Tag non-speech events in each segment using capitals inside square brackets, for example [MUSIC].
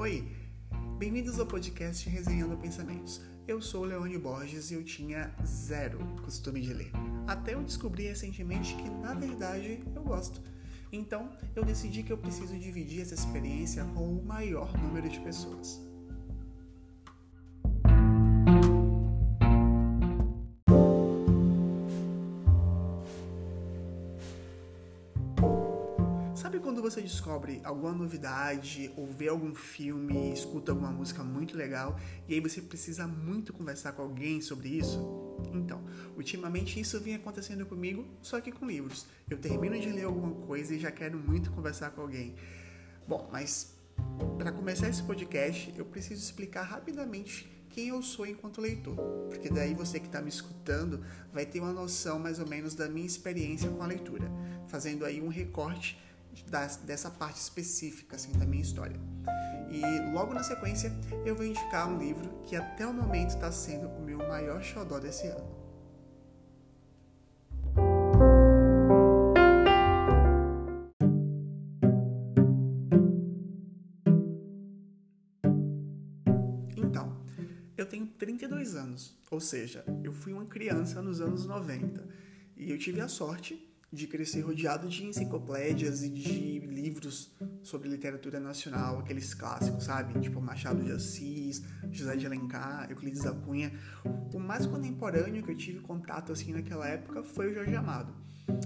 Oi, bem-vindos ao podcast Resenhando Pensamentos. Eu sou Leone Borges e eu tinha zero costume de ler. Até eu descobri recentemente que, na verdade, eu gosto. Então, eu decidi que eu preciso dividir essa experiência com o maior número de pessoas. Descobre alguma novidade ou vê algum filme, escuta alguma música muito legal e aí você precisa muito conversar com alguém sobre isso? Então, ultimamente isso vem acontecendo comigo, só que com livros. Eu termino de ler alguma coisa e já quero muito conversar com alguém. Bom, mas para começar esse podcast, eu preciso explicar rapidamente quem eu sou enquanto leitor, porque daí você que está me escutando vai ter uma noção mais ou menos da minha experiência com a leitura, fazendo aí um recorte dessa parte específica assim, da minha história. E logo na sequência eu vou indicar um livro que até o momento está sendo o meu maior xodó desse ano. Então, eu tenho 32 anos, ou seja, eu fui uma criança nos anos 90 e eu tive a sorte de crescer rodeado de enciclopédias e de livros sobre literatura nacional, aqueles clássicos, sabe? Tipo Machado de Assis, José de Alencar, Euclides da Cunha. O mais contemporâneo que eu tive contato assim naquela época foi o Jorge Amado.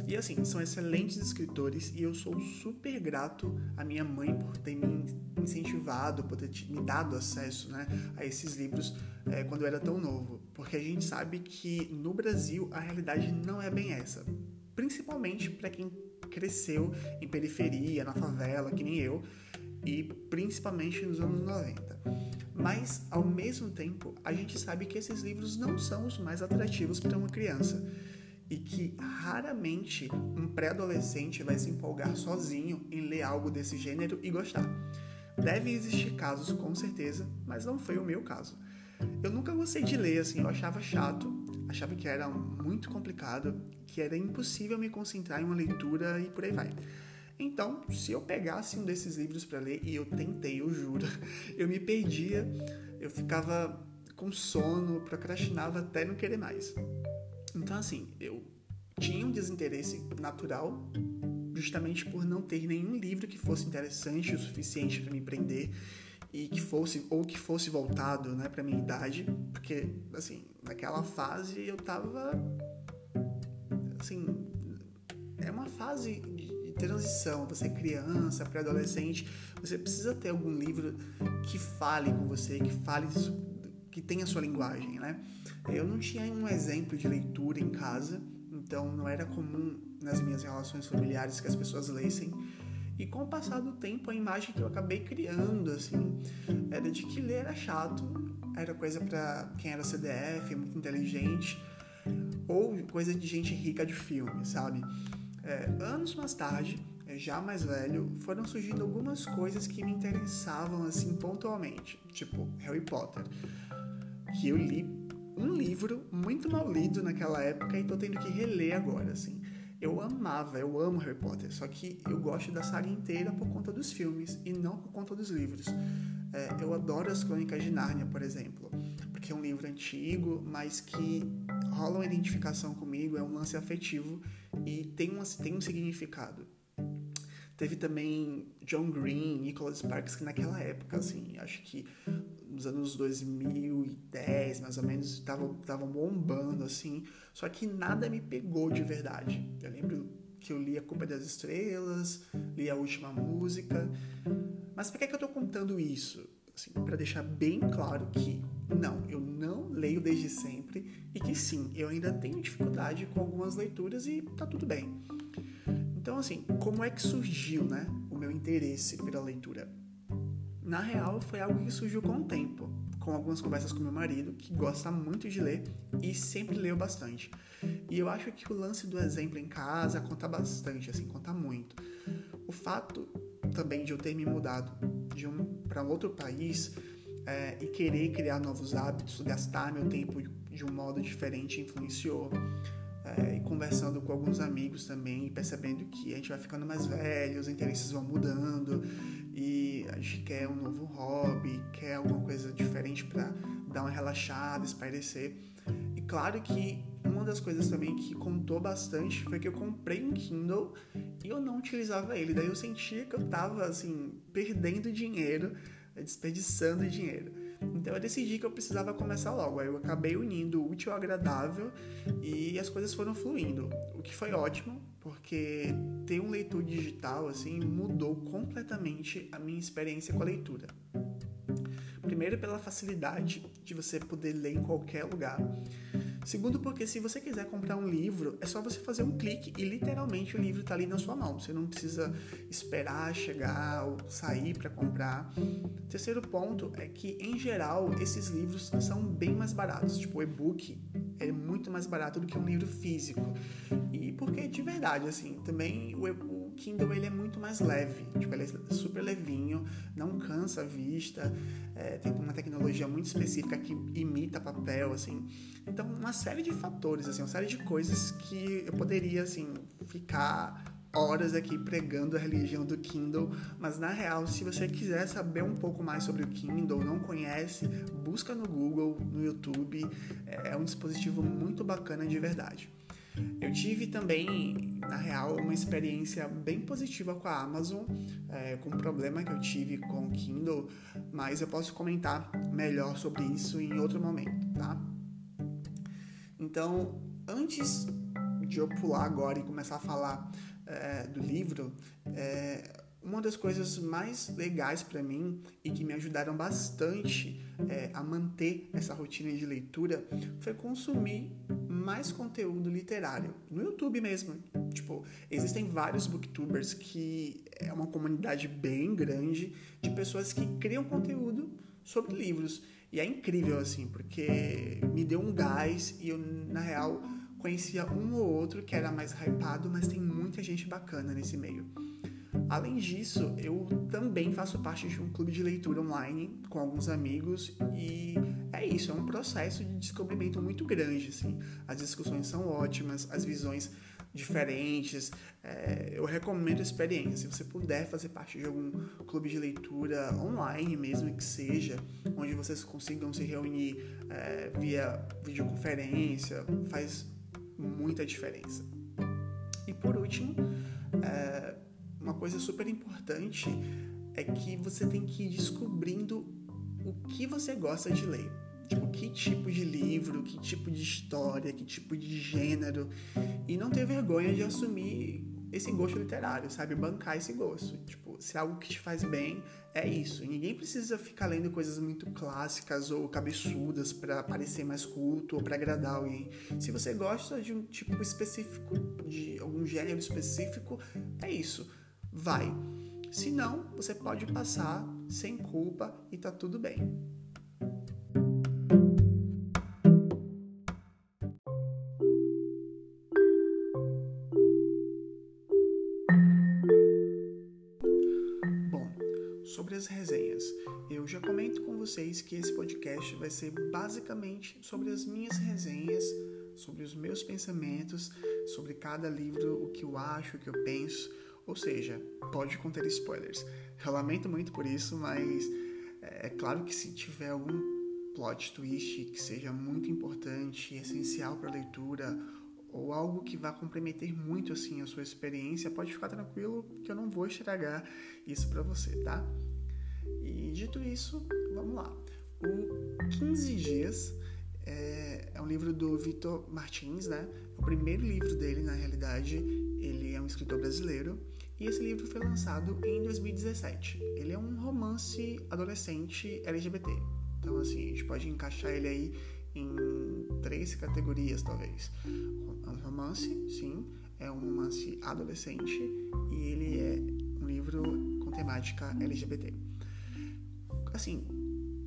E assim, são excelentes escritores e eu sou super grato à minha mãe por ter me incentivado, por ter me dado acesso né, a esses livros é, quando eu era tão novo. Porque a gente sabe que no Brasil a realidade não é bem essa principalmente para quem cresceu em periferia, na favela, que nem eu, e principalmente nos anos 90. Mas, ao mesmo tempo, a gente sabe que esses livros não são os mais atrativos para uma criança e que raramente um pré-adolescente vai se empolgar sozinho em ler algo desse gênero e gostar. Devem existir casos, com certeza, mas não foi o meu caso. Eu nunca gostei de ler, assim, eu achava chato, achava que era muito complicado, que era impossível me concentrar em uma leitura e por aí vai. Então, se eu pegasse um desses livros para ler, e eu tentei, eu juro, [LAUGHS] eu me perdia, eu ficava com sono, procrastinava até não querer mais. Então, assim, eu tinha um desinteresse natural, justamente por não ter nenhum livro que fosse interessante o suficiente para me prender e que fosse ou que fosse voltado, né, para minha idade, porque assim, naquela fase eu tava assim, é uma fase de transição, você é criança, pré-adolescente, você precisa ter algum livro que fale com você, que fale que tenha a sua linguagem, né? Eu não tinha um exemplo de leitura em casa, então não era comum nas minhas relações familiares que as pessoas lessem. E com o passar do tempo, a imagem que eu acabei criando, assim, era de que ler era chato, era coisa para quem era CDF, muito inteligente, ou coisa de gente rica de filme, sabe? É, anos mais tarde, já mais velho, foram surgindo algumas coisas que me interessavam, assim, pontualmente, tipo Harry Potter, que eu li um livro muito mal lido naquela época e tô tendo que reler agora, assim eu amava, eu amo Harry Potter, só que eu gosto da saga inteira por conta dos filmes e não por conta dos livros. É, eu adoro as Crônicas de Nárnia, por exemplo, porque é um livro antigo, mas que rola uma identificação comigo, é um lance afetivo e tem, uma, tem um significado. Teve também John Green, Nicholas Sparks, que naquela época, assim, acho que nos anos 2010, mais ou menos, estavam bombando, assim. Só que nada me pegou de verdade. Eu lembro que eu li A Culpa das Estrelas, li A Última Música. Mas por que, é que eu tô contando isso? Assim, para deixar bem claro que não, eu não leio desde sempre e que sim, eu ainda tenho dificuldade com algumas leituras e tá tudo bem. Então, assim, como é que surgiu, né, o meu interesse pela leitura? Na real, foi algo que surgiu com o tempo, com algumas conversas com meu marido, que gosta muito de ler e sempre leu bastante. E eu acho que o lance do exemplo em casa conta bastante, assim, conta muito. O fato também de eu ter me mudado de um para um outro país é, e querer criar novos hábitos, gastar meu tempo de um modo diferente influenciou. é, e conversando com alguns amigos também, percebendo que a gente vai ficando mais velho, os interesses vão mudando e a gente quer um novo hobby, quer alguma coisa diferente para dar uma relaxada, espairecer. E claro que uma das coisas também que contou bastante foi que eu comprei um Kindle e eu não utilizava ele. Daí eu sentia que eu tava assim perdendo dinheiro, desperdiçando dinheiro. Então eu decidi que eu precisava começar logo. Aí eu acabei unindo o útil ao agradável e as coisas foram fluindo, o que foi ótimo, porque ter um leitor digital assim mudou completamente a minha experiência com a leitura. Primeiro pela facilidade de você poder ler em qualquer lugar. Segundo, porque se você quiser comprar um livro, é só você fazer um clique e literalmente o livro está ali na sua mão. Você não precisa esperar chegar ou sair para comprar. Terceiro ponto é que, em geral, esses livros são bem mais baratos. Tipo, o e-book é muito mais barato do que um livro físico. E porque, de verdade, assim, também o, Kindle ele é muito mais leve. Tipo, ele é super levinho, não cansa a vista, é, tem uma tecnologia muito específica que imita papel, assim. Então, uma série de fatores, assim, uma série de coisas que eu poderia, assim, ficar horas aqui pregando a religião do Kindle, mas na real, se você quiser saber um pouco mais sobre o Kindle, não conhece, busca no Google, no YouTube, é um dispositivo muito bacana de verdade. Eu tive também, na real, uma experiência bem positiva com a Amazon, é, com um problema que eu tive com o Kindle, mas eu posso comentar melhor sobre isso em outro momento, tá? Então, antes de eu pular agora e começar a falar é, do livro, é, uma das coisas mais legais para mim e que me ajudaram bastante é, a manter essa rotina de leitura foi consumir mais conteúdo literário no YouTube mesmo. Tipo, existem vários booktubers que é uma comunidade bem grande de pessoas que criam conteúdo sobre livros. E é incrível assim, porque me deu um gás e eu na real conhecia um ou outro que era mais hypado, mas tem muita gente bacana nesse meio. Além disso, eu também faço parte de um clube de leitura online com alguns amigos e é isso, é um processo de descobrimento muito grande, assim. As discussões são ótimas, as visões diferentes. É, eu recomendo a experiência. Se você puder fazer parte de algum clube de leitura online, mesmo que seja, onde vocês consigam se reunir é, via videoconferência, faz muita diferença. E por último, é, uma coisa super importante é que você tem que ir descobrindo o que você gosta de ler. Tipo, que tipo de livro, que tipo de história, que tipo de gênero. E não ter vergonha de assumir esse gosto literário, sabe? Bancar esse gosto. Tipo, se é algo que te faz bem, é isso. Ninguém precisa ficar lendo coisas muito clássicas ou cabeçudas para parecer mais culto ou para agradar alguém. Se você gosta de um tipo específico, de algum gênero específico, é isso vai. Se não, você pode passar sem culpa e tá tudo bem. Sobre as resenhas, eu já comento com vocês que esse podcast vai ser basicamente sobre as minhas resenhas, sobre os meus pensamentos, sobre cada livro, o que eu acho, o que eu penso ou seja, pode conter spoilers. Eu lamento muito por isso, mas é, é claro que se tiver algum plot twist que seja muito importante, essencial para a leitura, ou algo que vá comprometer muito assim a sua experiência, pode ficar tranquilo que eu não vou estragar isso para você, tá? E dito isso, vamos lá. O 15 Dias é, é um livro do Vitor Martins, né? O primeiro livro dele, na realidade. Ele é um escritor brasileiro e esse livro foi lançado em 2017. Ele é um romance adolescente LGBT. Então, assim, a gente pode encaixar ele aí em três categorias, talvez. Um romance, sim, é um romance adolescente e ele é um livro com temática LGBT. Assim,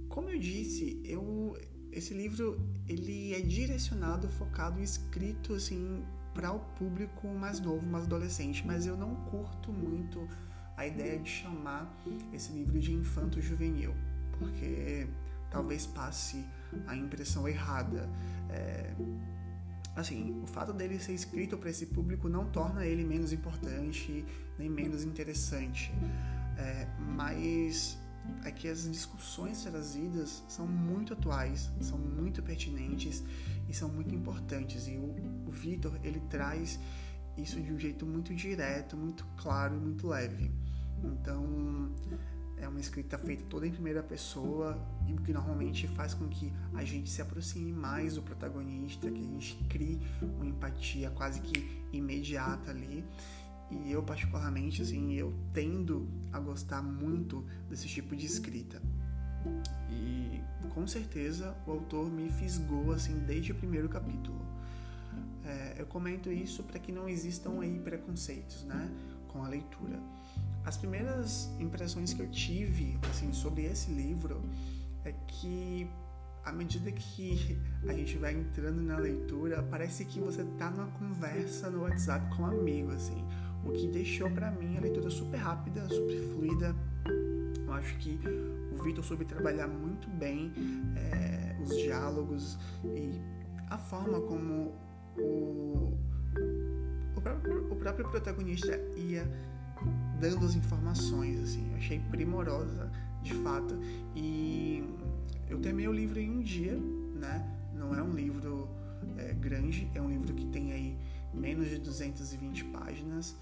como eu disse, eu esse livro ele é direcionado, focado, escrito assim para o público mais novo, mais adolescente, mas eu não curto muito a ideia de chamar esse livro de infanto juvenil, porque talvez passe a impressão errada. É, assim, o fato dele ser escrito para esse público não torna ele menos importante nem menos interessante, é, mas é que as discussões trazidas são muito atuais, são muito pertinentes e são muito importantes. E o, o Vitor ele traz isso de um jeito muito direto, muito claro e muito leve. Então é uma escrita feita toda em primeira pessoa e o que normalmente faz com que a gente se aproxime mais do protagonista, que a gente crie uma empatia quase que imediata ali. E eu particularmente assim, eu tendo a gostar muito desse tipo de escrita. E com certeza o autor me fisgou assim desde o primeiro capítulo. É, eu comento isso para que não existam aí preconceitos, né, com a leitura. As primeiras impressões que eu tive assim sobre esse livro é que à medida que a gente vai entrando na leitura, parece que você tá numa conversa no WhatsApp com um amigo, assim. O que deixou para mim a leitura super rápida, super fluida. Eu acho que o Victor soube trabalhar muito bem é, os diálogos e a forma como o, o, próprio, o próprio protagonista ia dando as informações, assim. Eu achei primorosa, de fato. E eu terminei o livro em um dia, né? Não é um livro é, grande, é um livro que tem aí menos de 220 páginas.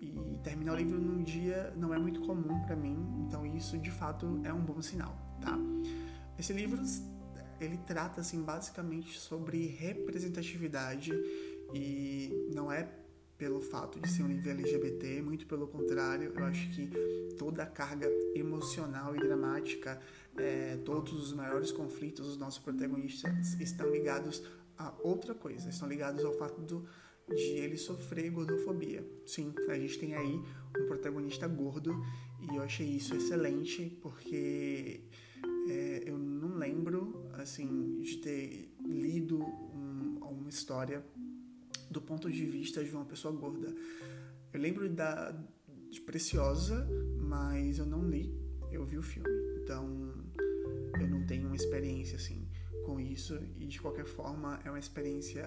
E terminar o livro num dia não é muito comum para mim, então isso de fato é um bom sinal, tá? Esse livro ele trata assim basicamente sobre representatividade e não é pelo fato de ser um livro LGBT, muito pelo contrário, eu acho que toda a carga emocional e dramática, é, todos os maiores conflitos dos nossos protagonistas estão ligados a outra coisa, estão ligados ao fato do, de ele sofrer gordofobia. Sim, a gente tem aí um protagonista gordo e eu achei isso excelente porque é, eu não lembro assim de ter lido um, uma história do ponto de vista de uma pessoa gorda. Eu lembro da de Preciosa, mas eu não li, eu vi o filme. Então, eu não tenho uma experiência assim com isso e de qualquer forma é uma experiência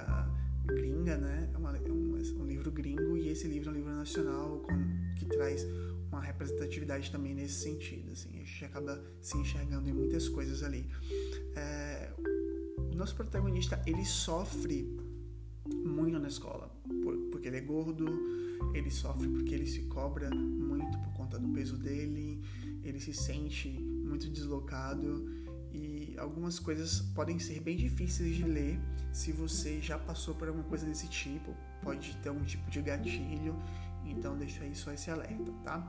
gringa, né? É, uma, é um, um, livro gringo e esse livro é um livro nacional com, que traz uma representatividade também nesse sentido, assim. A gente acaba se enxergando em muitas coisas ali. É, o nosso protagonista ele sofre muito na escola, porque ele é gordo, ele sofre porque ele se cobra muito por conta do peso dele, ele se sente muito deslocado e algumas coisas podem ser bem difíceis de ler se você já passou por alguma coisa desse tipo, pode ter algum tipo de gatilho, então deixa aí só esse alerta, tá?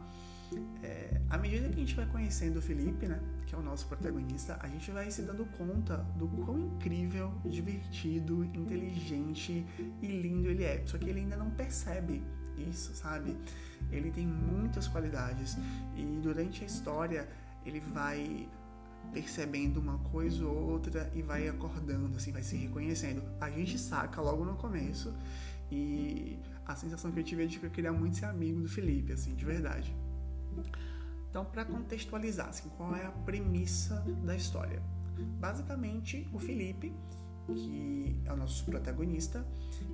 É, à medida que a gente vai conhecendo o Felipe, né, que é o nosso protagonista, a gente vai se dando conta do quão incrível, divertido, inteligente e lindo ele é. Só que ele ainda não percebe isso, sabe? Ele tem muitas qualidades e durante a história ele vai percebendo uma coisa ou outra e vai acordando, assim, vai se reconhecendo. A gente saca logo no começo e a sensação que eu tive é de que eu queria muito ser amigo do Felipe, assim, de verdade. Então, para contextualizar, assim, qual é a premissa da história? Basicamente, o Felipe, que é o nosso protagonista,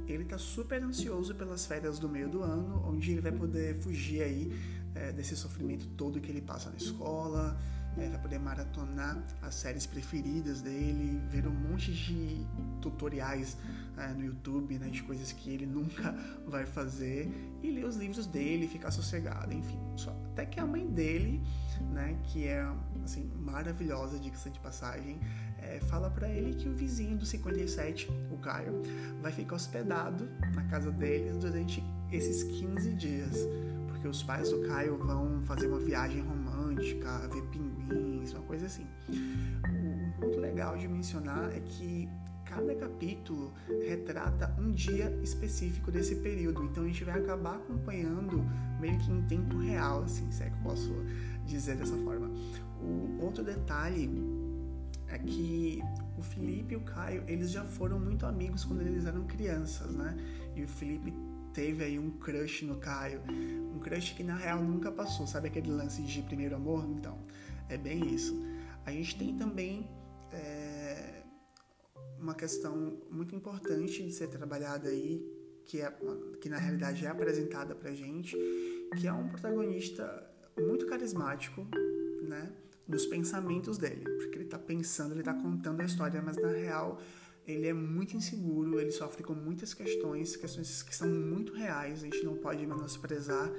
ele está super ansioso pelas férias do meio do ano, onde ele vai poder fugir aí é, desse sofrimento todo que ele passa na escola, vai poder maratonar as séries preferidas dele, ver um monte de tutoriais é, no YouTube, né, de coisas que ele [LAUGHS] nunca vai fazer e ler os livros dele, ficar sossegado, enfim. Só, até que a mãe dele, né, que é assim maravilhosa, dica de passagem, é, fala para ele que o vizinho do 57, o Caio, vai ficar hospedado na casa deles durante esses 15 dias, porque os pais do Caio vão fazer uma viagem romântica, ver pinguins, uma coisa assim. Um ponto legal de mencionar é que cada capítulo retrata um dia específico desse período, então a gente vai acabar acompanhando meio que em tempo real, assim, se é que eu posso dizer dessa forma. O outro detalhe é que o Felipe e o Caio, eles já foram muito amigos quando eles eram crianças, né? E o Felipe teve aí um crush no Caio, um crush que na real nunca passou, sabe aquele lance de primeiro amor? Então, é bem isso. A gente tem também é, uma questão muito importante de ser trabalhada aí, que, é, que na realidade é apresentada pra gente, que é um protagonista muito carismático, né? Nos pensamentos dele, porque ele tá pensando, ele tá contando a história, mas na real ele é muito inseguro, ele sofre com muitas questões, questões que são muito reais, a gente não pode menosprezar,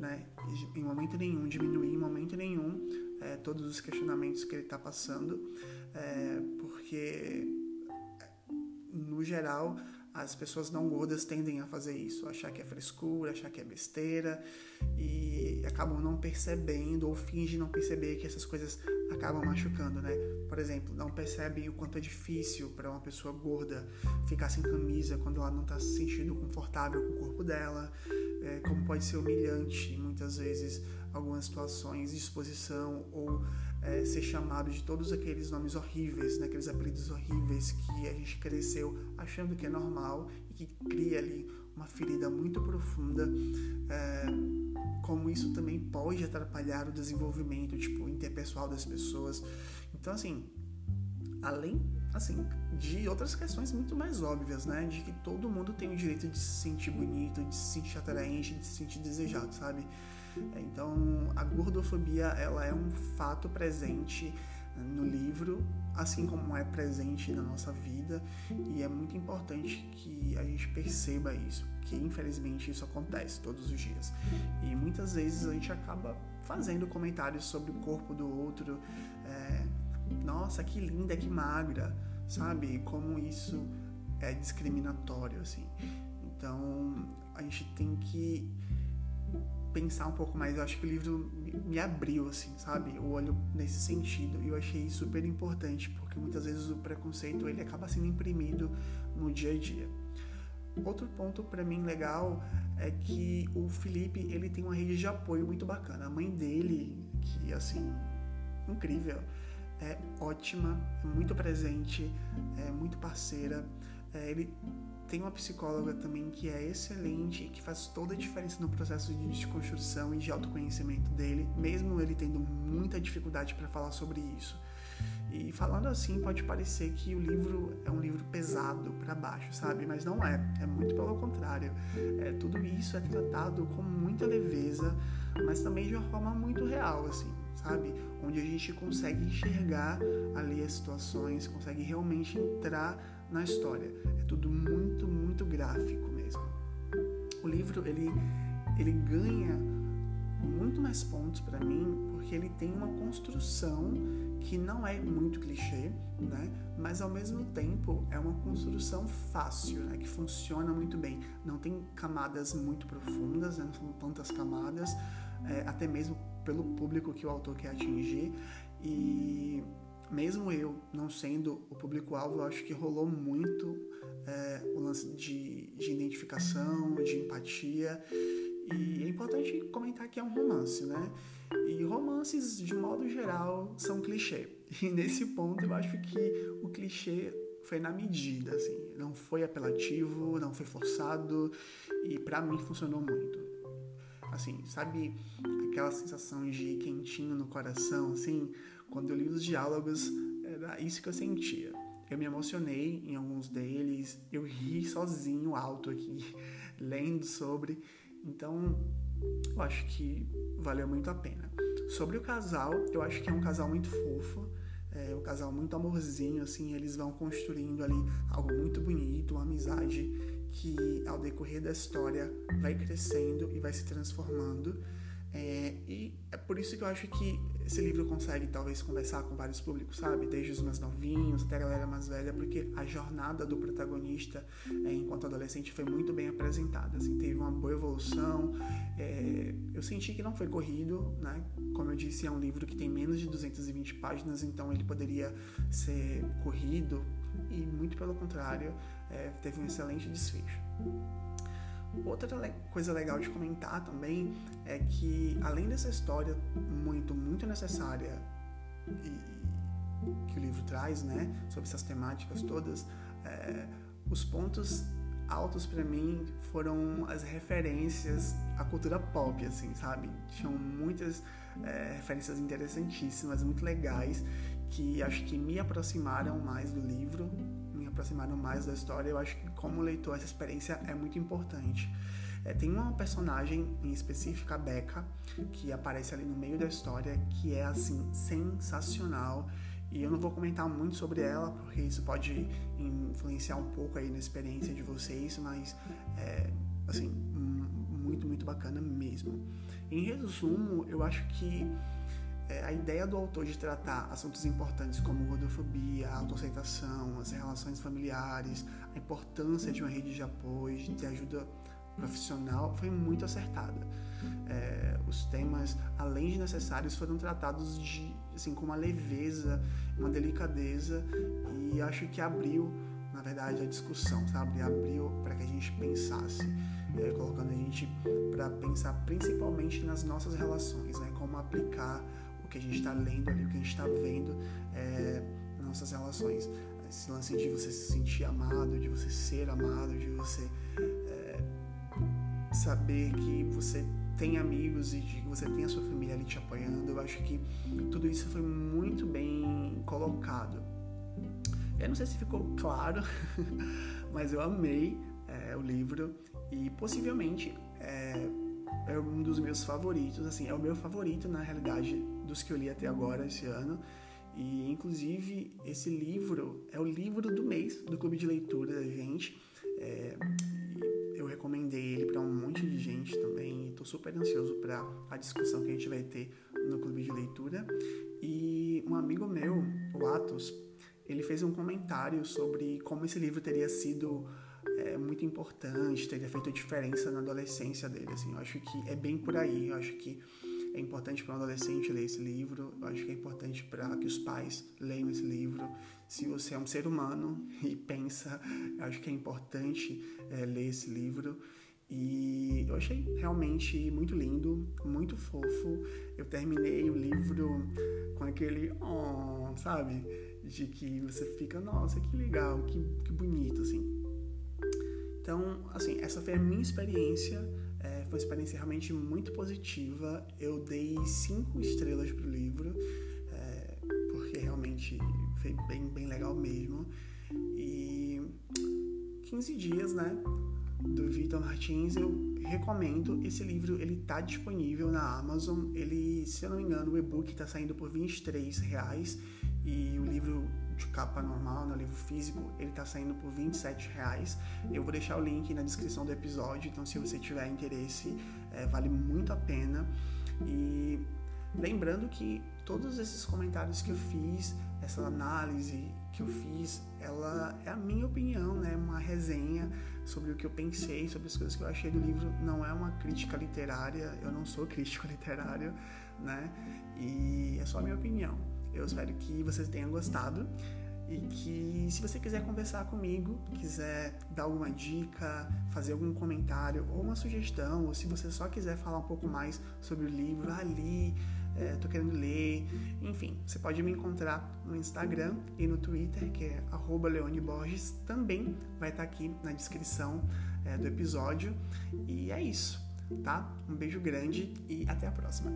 né, em momento nenhum, diminuir em momento nenhum é, todos os questionamentos que ele está passando, é, porque no geral as pessoas não gordas tendem a fazer isso, achar que é frescura, achar que é besteira e acabam não percebendo ou fingem não perceber que essas coisas acabam machucando, né? Por exemplo, não percebem o quanto é difícil para uma pessoa gorda ficar sem camisa quando ela não está se sentindo confortável com o corpo dela, é, como pode ser humilhante muitas vezes algumas situações de exposição ou é, ser chamado de todos aqueles nomes horríveis, né, aqueles apelidos horríveis que a gente cresceu achando que é normal e que cria ali uma ferida muito profunda, é, como isso também pode atrapalhar o desenvolvimento tipo interpessoal das pessoas. Então assim, além assim de outras questões muito mais óbvias, né, de que todo mundo tem o direito de se sentir bonito, de se sentir atraente, de se sentir desejado, sabe? Então, a gordofobia ela é um fato presente no livro, assim como é presente na nossa vida, e é muito importante que a gente perceba isso, que infelizmente isso acontece todos os dias. E muitas vezes a gente acaba fazendo comentários sobre o corpo do outro, é, nossa, que linda, que magra, sabe? Como isso é discriminatório, assim. Então, a gente tem que pensar um pouco mais. Eu acho que o livro me abriu, assim, sabe? O olho nesse sentido. E eu achei super importante, porque muitas vezes o preconceito ele acaba sendo imprimido no dia a dia. Outro ponto para mim legal é que o Felipe ele tem uma rede de apoio muito bacana. A mãe dele, que assim, incrível, é ótima, é muito presente, é muito parceira. É, ele tem uma psicóloga também que é excelente e que faz toda a diferença no processo de desconstrução e de autoconhecimento dele, mesmo ele tendo muita dificuldade para falar sobre isso. E falando assim, pode parecer que o livro é um livro pesado para baixo, sabe? Mas não é. É muito pelo contrário. É, tudo isso é tratado com muita leveza, mas também de uma forma muito real, assim, sabe? Onde a gente consegue enxergar ali as situações, consegue realmente entrar na história. É tudo muito, muito gráfico mesmo. O livro ele ele ganha muito mais pontos para mim porque ele tem uma construção que não é muito clichê, né? Mas ao mesmo tempo é uma construção fácil, né? Que funciona muito bem. Não tem camadas muito profundas, né? não são tantas camadas, é, até mesmo pelo público que o autor quer atingir e mesmo eu não sendo o público-alvo, eu acho que rolou muito é, o lance de, de identificação, de empatia. E é importante comentar que é um romance, né? E romances, de modo geral, são clichê. [LAUGHS] E nesse ponto eu acho que o clichê foi na medida, assim. Não foi apelativo, não foi forçado e para mim funcionou muito. Assim, sabe aquela sensação de quentinho no coração, assim? Quando eu li os diálogos, era isso que eu sentia. Eu me emocionei em alguns deles, eu ri sozinho, alto aqui, [LAUGHS] lendo sobre. Então, eu acho que valeu muito a pena. Sobre o casal, eu acho que é um casal muito fofo, é um casal muito amorzinho, assim, eles vão construindo ali algo muito bonito, uma amizade que ao decorrer da história vai crescendo e vai se transformando. É, e é por isso que eu acho que esse livro consegue talvez conversar com vários públicos, sabe? Desde os mais novinhos até a galera mais velha, porque a jornada do protagonista é, enquanto adolescente foi muito bem apresentada, assim, teve uma boa evolução. É, eu senti que não foi corrido, né? Como eu disse, é um livro que tem menos de 220 páginas, então ele poderia ser corrido e muito pelo contrário, é, teve um excelente desfecho. Outra coisa legal de comentar também é que, além dessa história muito, muito necessária e, que o livro traz, né, sobre essas temáticas todas, é, os pontos altos para mim foram as referências à cultura pop, assim, sabe? Tinham muitas é, referências interessantíssimas, muito legais, que acho que me aproximaram mais do livro aproximaram mais da história. Eu acho que, como leitor, essa experiência é muito importante. É, tem uma personagem em específico, a Becca, que aparece ali no meio da história, que é assim sensacional. E eu não vou comentar muito sobre ela, porque isso pode influenciar um pouco aí na experiência de vocês, mas é, assim, muito, muito bacana mesmo. Em resumo, eu acho que é, a ideia do autor de tratar assuntos importantes como gordofobia, a autoaceitação, as relações familiares, a importância de uma rede de apoio, de ajuda profissional, foi muito acertada. É, os temas, além de necessários, foram tratados de, assim, com uma leveza, uma delicadeza e acho que abriu, na verdade, a discussão, sabe? Abriu para que a gente pensasse, é, colocando a gente para pensar principalmente nas nossas relações, né? Como aplicar o que a gente está lendo ali, o que a gente está vendo é, nas nossas relações. Esse lance de você se sentir amado, de você ser amado, de você é, saber que você tem amigos e de que você tem a sua família ali te apoiando. Eu acho que tudo isso foi muito bem colocado. Eu não sei se ficou claro, [LAUGHS] mas eu amei é, o livro e possivelmente é, é um dos meus favoritos. Assim, é o meu favorito na realidade dos que eu li até agora esse ano. E inclusive esse livro é o livro do mês do clube de leitura da gente. É, eu recomendei ele para um monte de gente também. Estou super ansioso para a discussão que a gente vai ter no clube de leitura. E um amigo meu, o Atos, ele fez um comentário sobre como esse livro teria sido é, muito importante, teria feito diferença na adolescência dele. Assim, eu acho que é bem por aí. Eu acho que é importante para um adolescente ler esse livro, eu acho que é importante para que os pais leiam esse livro. Se você é um ser humano [LAUGHS] e pensa, eu acho que é importante é, ler esse livro. E eu achei realmente muito lindo, muito fofo. Eu terminei o livro com aquele, oh, sabe? De que você fica, nossa, que legal, que, que bonito, assim. Então, assim, essa foi a minha experiência é, foi uma experiência realmente muito positiva. Eu dei cinco estrelas pro livro, é, porque realmente foi bem, bem legal mesmo. E 15 dias, né? Do Vitor Martins, eu recomendo. Esse livro ele tá disponível na Amazon. Ele, se eu não me engano, o e-book está saindo por 23 reais e o livro de capa normal, no livro físico, ele está saindo por 27 reais. Eu vou deixar o link na descrição do episódio, então se você tiver interesse, é, vale muito a pena. E lembrando que todos esses comentários que eu fiz, essa análise que eu fiz, ela é a minha opinião, né? Uma resenha sobre o que eu pensei, sobre as coisas que eu achei do livro. Não é uma crítica literária, eu não sou crítico [LAUGHS] literário, né? E é só a minha opinião. Eu espero que vocês tenham gostado e que se você quiser conversar comigo, quiser dar alguma dica, fazer algum comentário ou uma sugestão, ou se você só quiser falar um pouco mais sobre o livro, ali, é, tô querendo ler, enfim, você pode me encontrar no Instagram e no Twitter, que é @leoneborges, também vai estar aqui na descrição é, do episódio. E é isso, tá? Um beijo grande e até a próxima.